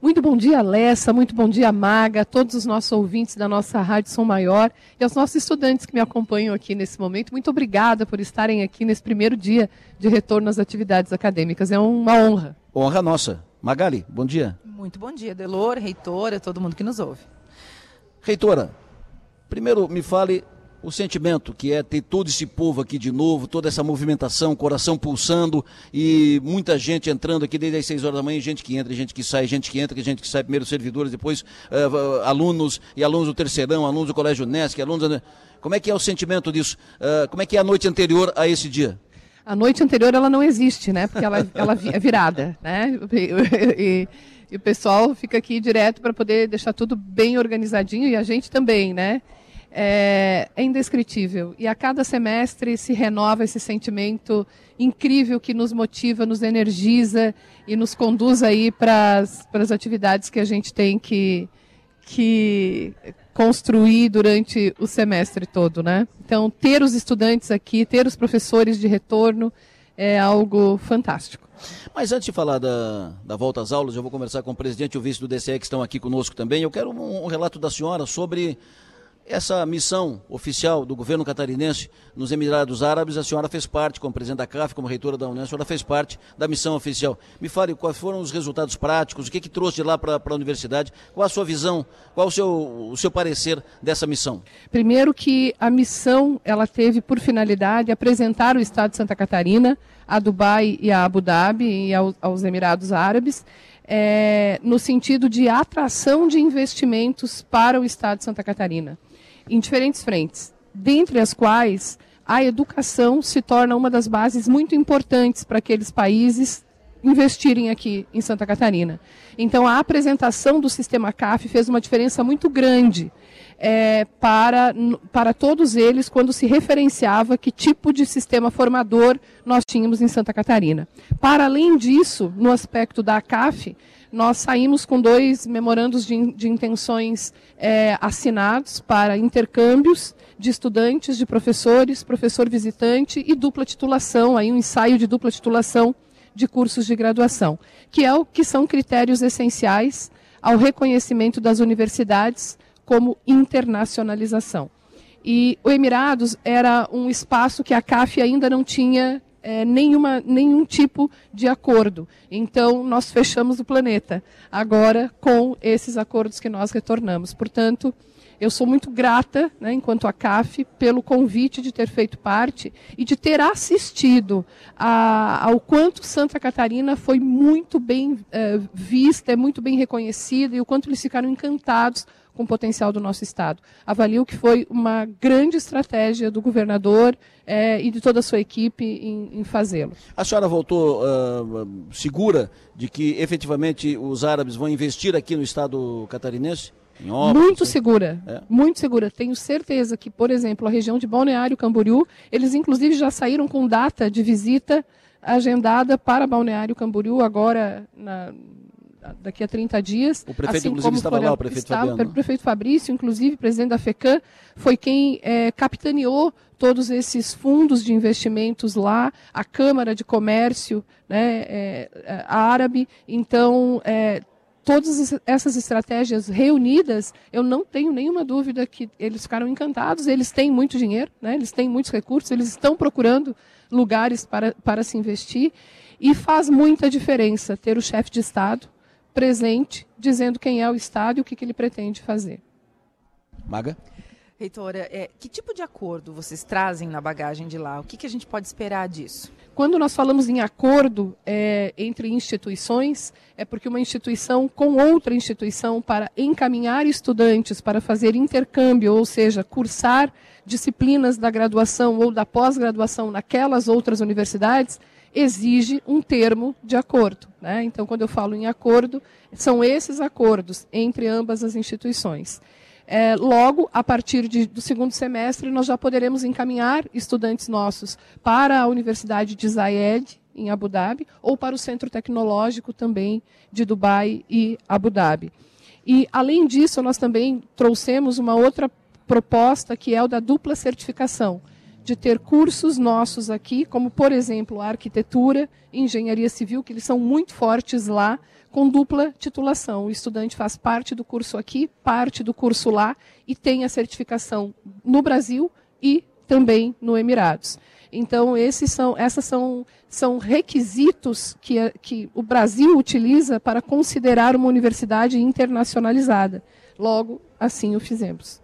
Muito bom dia, Lessa, muito bom dia, Maga, todos os nossos ouvintes da nossa Rádio Som Maior e aos nossos estudantes que me acompanham aqui nesse momento. Muito obrigada por estarem aqui nesse primeiro dia de retorno às atividades acadêmicas. É uma honra. Honra nossa. Magali, bom dia. Muito bom dia, Delor, reitora, todo mundo que nos ouve. Reitora, primeiro me fale o sentimento que é ter todo esse povo aqui de novo, toda essa movimentação, coração pulsando e muita gente entrando aqui desde as 6 horas da manhã, gente que entra, gente que sai, gente que entra, gente que sai, primeiro servidores, depois uh, alunos e alunos do terceirão, alunos do Colégio Nesc, alunos. Como é que é o sentimento disso? Uh, como é que é a noite anterior a esse dia? A noite anterior ela não existe, né? Porque ela, ela é virada, né? E, e, e o pessoal fica aqui direto para poder deixar tudo bem organizadinho e a gente também, né? É, é indescritível. E a cada semestre se renova esse sentimento incrível que nos motiva, nos energiza e nos conduz aí para as atividades que a gente tem que, que construir durante o semestre todo, né? Então, ter os estudantes aqui, ter os professores de retorno é algo fantástico. Mas antes de falar da, da volta às aulas, eu vou conversar com o presidente e o vice do DCE que estão aqui conosco também. Eu quero um, um relato da senhora sobre essa missão oficial do governo catarinense nos Emirados Árabes, a senhora fez parte, como presidente da CAF, como reitora da União, a senhora fez parte da missão oficial. Me fale quais foram os resultados práticos, o que, que trouxe de lá para a universidade, qual a sua visão, qual o seu, o seu parecer dessa missão? Primeiro que a missão ela teve por finalidade apresentar o Estado de Santa Catarina a Dubai e a Abu Dhabi e aos Emirados Árabes, é, no sentido de atração de investimentos para o Estado de Santa Catarina em diferentes frentes, dentre as quais a educação se torna uma das bases muito importantes para aqueles países investirem aqui em Santa Catarina. Então, a apresentação do sistema CAF fez uma diferença muito grande é, para, para todos eles quando se referenciava que tipo de sistema formador nós tínhamos em Santa Catarina. Para além disso, no aspecto da CAF, nós saímos com dois memorandos de, de intenções é, assinados para intercâmbios de estudantes, de professores, professor visitante e dupla titulação, aí um ensaio de dupla titulação de cursos de graduação, que é o que são critérios essenciais ao reconhecimento das universidades como internacionalização. E o Emirados era um espaço que a CAF ainda não tinha é, nenhuma, nenhum tipo de acordo. Então, nós fechamos o planeta agora com esses acordos que nós retornamos. Portanto, eu sou muito grata, né, enquanto a CAF, pelo convite de ter feito parte e de ter assistido a, ao quanto Santa Catarina foi muito bem é, vista, é muito bem reconhecida e o quanto eles ficaram encantados com o potencial do nosso Estado. Avalio que foi uma grande estratégia do governador é, e de toda a sua equipe em, em fazê-lo. A senhora voltou uh, segura de que efetivamente os árabes vão investir aqui no Estado catarinense? Muito segura, é. muito segura. Tenho certeza que, por exemplo, a região de Balneário Camboriú, eles inclusive já saíram com data de visita agendada para Balneário Camboriú agora na, daqui a 30 dias. O prefeito, assim inclusive, estava lá, o prefeito estava, Fabiano. O prefeito Fabrício, inclusive, presidente da FECAM, foi quem é, capitaneou todos esses fundos de investimentos lá, a Câmara de Comércio né, é, é árabe. Então, é, todas essas estratégias reunidas, eu não tenho nenhuma dúvida que eles ficaram encantados. Eles têm muito dinheiro, né, eles têm muitos recursos, eles estão procurando lugares para, para se investir. E faz muita diferença ter o chefe de Estado presente, dizendo quem é o Estado e o que, que ele pretende fazer. Maga? Reitora, é, que tipo de acordo vocês trazem na bagagem de lá? O que, que a gente pode esperar disso? Quando nós falamos em acordo é, entre instituições, é porque uma instituição com outra instituição para encaminhar estudantes para fazer intercâmbio, ou seja, cursar disciplinas da graduação ou da pós-graduação naquelas outras universidades, exige um termo de acordo. Né? Então, quando eu falo em acordo, são esses acordos entre ambas as instituições. É, logo, a partir de, do segundo semestre, nós já poderemos encaminhar estudantes nossos para a Universidade de Zayed, em Abu Dhabi, ou para o Centro Tecnológico também de Dubai e Abu Dhabi. E, além disso, nós também trouxemos uma outra proposta, que é o da dupla certificação de ter cursos nossos aqui, como por exemplo a arquitetura engenharia civil, que eles são muito fortes lá, com dupla titulação. O estudante faz parte do curso aqui, parte do curso lá e tem a certificação no Brasil e também no Emirados. Então, esses são, essas são, são requisitos que, que o Brasil utiliza para considerar uma universidade internacionalizada. Logo, assim o fizemos.